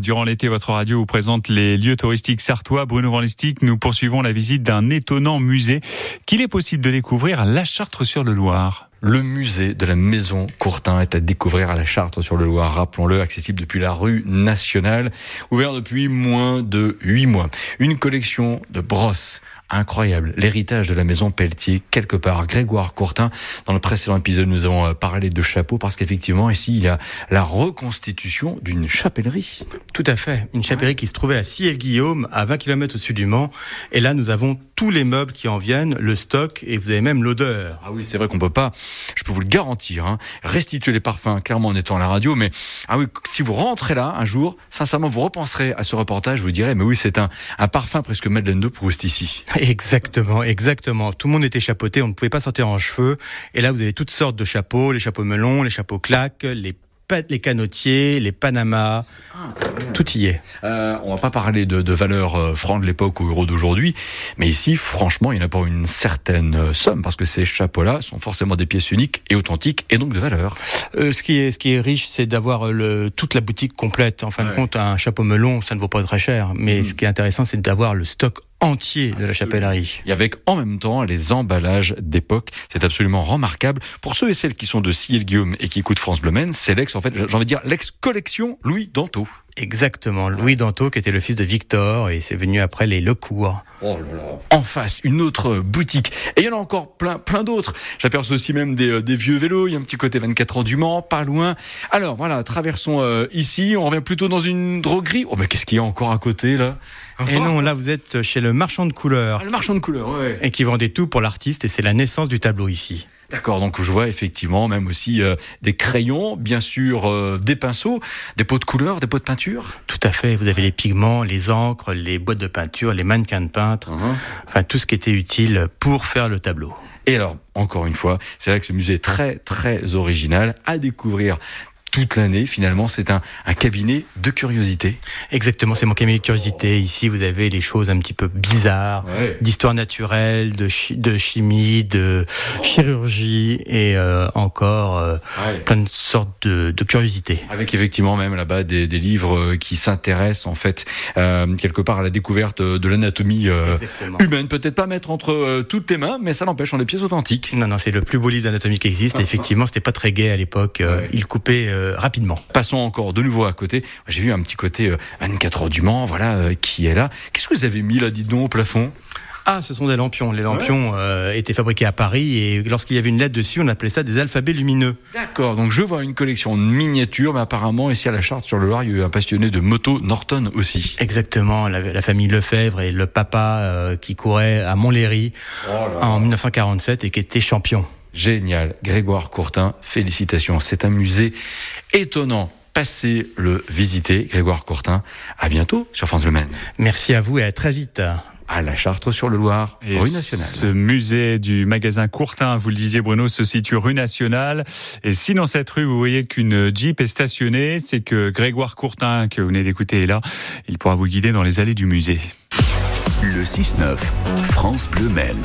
Durant l'été, votre radio vous présente les lieux touristiques sartois. Bruno Van nous poursuivons la visite d'un étonnant musée qu'il est possible de découvrir à La Chartre-sur-le-Loir. Le musée de la Maison Courtin est à découvrir à la Chartre-sur-le-Loir, rappelons-le, accessible depuis la rue nationale, ouvert depuis moins de huit mois. Une collection de brosses incroyable, l'héritage de la maison Pelletier, quelque part. Grégoire Courtin, dans le précédent épisode, nous avons euh, parlé de chapeaux parce qu'effectivement, ici, il y a la reconstitution d'une chapellerie. Tout à fait. Une chapellerie qui se trouvait à Ciel-Guillaume, à 20 km au sud du Mans. Et là, nous avons tous les meubles qui en viennent, le stock, et vous avez même l'odeur. Ah oui, c'est vrai qu'on peut pas, je peux vous le garantir, hein, restituer les parfums, clairement en étant à la radio, mais ah oui, si vous rentrez là un jour, sincèrement, vous repenserez à ce reportage, vous direz, mais oui, c'est un, un parfum presque Madeleine de Proust ici. Exactement, exactement. Tout le monde était chapeauté, on ne pouvait pas sortir en cheveux. Et là, vous avez toutes sortes de chapeaux, les chapeaux melons, les chapeaux claques, les les canotiers, les Panamas, ah, tout y est. Euh, on va pas parler de, de valeur euh, franc de l'époque ou euro d'aujourd'hui, mais ici, franchement, il y en a pour une certaine euh, somme, parce que ces chapeaux-là sont forcément des pièces uniques et authentiques, et donc de valeur. Euh, ce, qui est, ce qui est riche, c'est d'avoir toute la boutique complète. En fin de compte, un chapeau melon, ça ne vaut pas très cher, mais hmm. ce qui est intéressant, c'est d'avoir le stock entier de la chapellerie. Et avec en même temps les emballages d'époque. C'est absolument remarquable. Pour ceux et celles qui sont de Ciel Guillaume et qui écoutent France Bleu c'est l'ex, en fait, j'ai envie de dire, l'ex-collection Louis Danto. Exactement, Louis Danto qui était le fils de Victor et c'est venu après les Lecourt. Oh là là. En face, une autre boutique. Et il y en a encore plein, plein d'autres. J'aperçois aussi même des, euh, des, vieux vélos. Il y a un petit côté 24 ans du Mans, pas loin. Alors voilà, traversons euh, ici. On revient plutôt dans une droguerie. Oh mais qu'est-ce qu'il y a encore à côté là? Et non, là vous êtes chez le marchand de couleurs. Ah, le marchand de couleurs, ouais. Et qui vendait tout pour l'artiste et c'est la naissance du tableau ici. D'accord, donc je vois effectivement même aussi euh, des crayons, bien sûr euh, des pinceaux, des pots de couleur, des pots de peinture. Tout à fait, vous avez les pigments, les encres, les boîtes de peinture, les mannequins de peintre, uh-huh. enfin tout ce qui était utile pour faire le tableau. Et alors, encore une fois, c'est vrai que ce musée est très très original à découvrir toute l'année. Finalement, c'est un, un, cabinet de curiosité. Exactement, c'est mon cabinet de curiosité. Ici, vous avez les choses un petit peu bizarres, d'histoire naturelle, de, de chimie, de chirurgie et euh, encore euh, plein de sortes de, de curiosités. Avec effectivement même là-bas des, des, livres euh, qui s'intéressent en fait euh, quelque part à la découverte de l'anatomie humaine. Peut-être pas mettre entre toutes tes mains, mais ça n'empêche, on des pièces authentiques. Non, non, c'est le plus beau livre d'anatomie qui existe. effectivement, c'était pas très gai à l'époque. Il coupait euh, rapidement. Passons encore de nouveau à côté. J'ai vu un petit côté 24 euh, heures du Mans, voilà, euh, qui est là. Qu'est-ce que vous avez mis là, dites donc, au plafond? Ah, ce sont des lampions. Les lampions étaient fabriqués à Paris et lorsqu'il y avait une lettre dessus, on appelait ça des alphabets lumineux. D'accord, donc je vois une collection de miniatures, mais apparemment ici à la Charte sur le Loir, il y a eu un passionné de moto Norton aussi. Exactement, la, famille Lefebvre et le papa qui courait à Montlhéry oh en 1947 et qui était champion. Génial. Grégoire Courtin, félicitations. C'est un musée étonnant. Passez le visiter, Grégoire Courtin. À bientôt sur France Le Maine. Merci à vous et à très vite à la Chartre sur le Loir, rue nationale. Ce musée du magasin Courtin, vous le disiez Bruno, se situe rue nationale. Et si dans cette rue vous voyez qu'une Jeep est stationnée, c'est que Grégoire Courtin, que vous venez d'écouter, est là. Il pourra vous guider dans les allées du musée. Le 6-9, France Bleu Maine.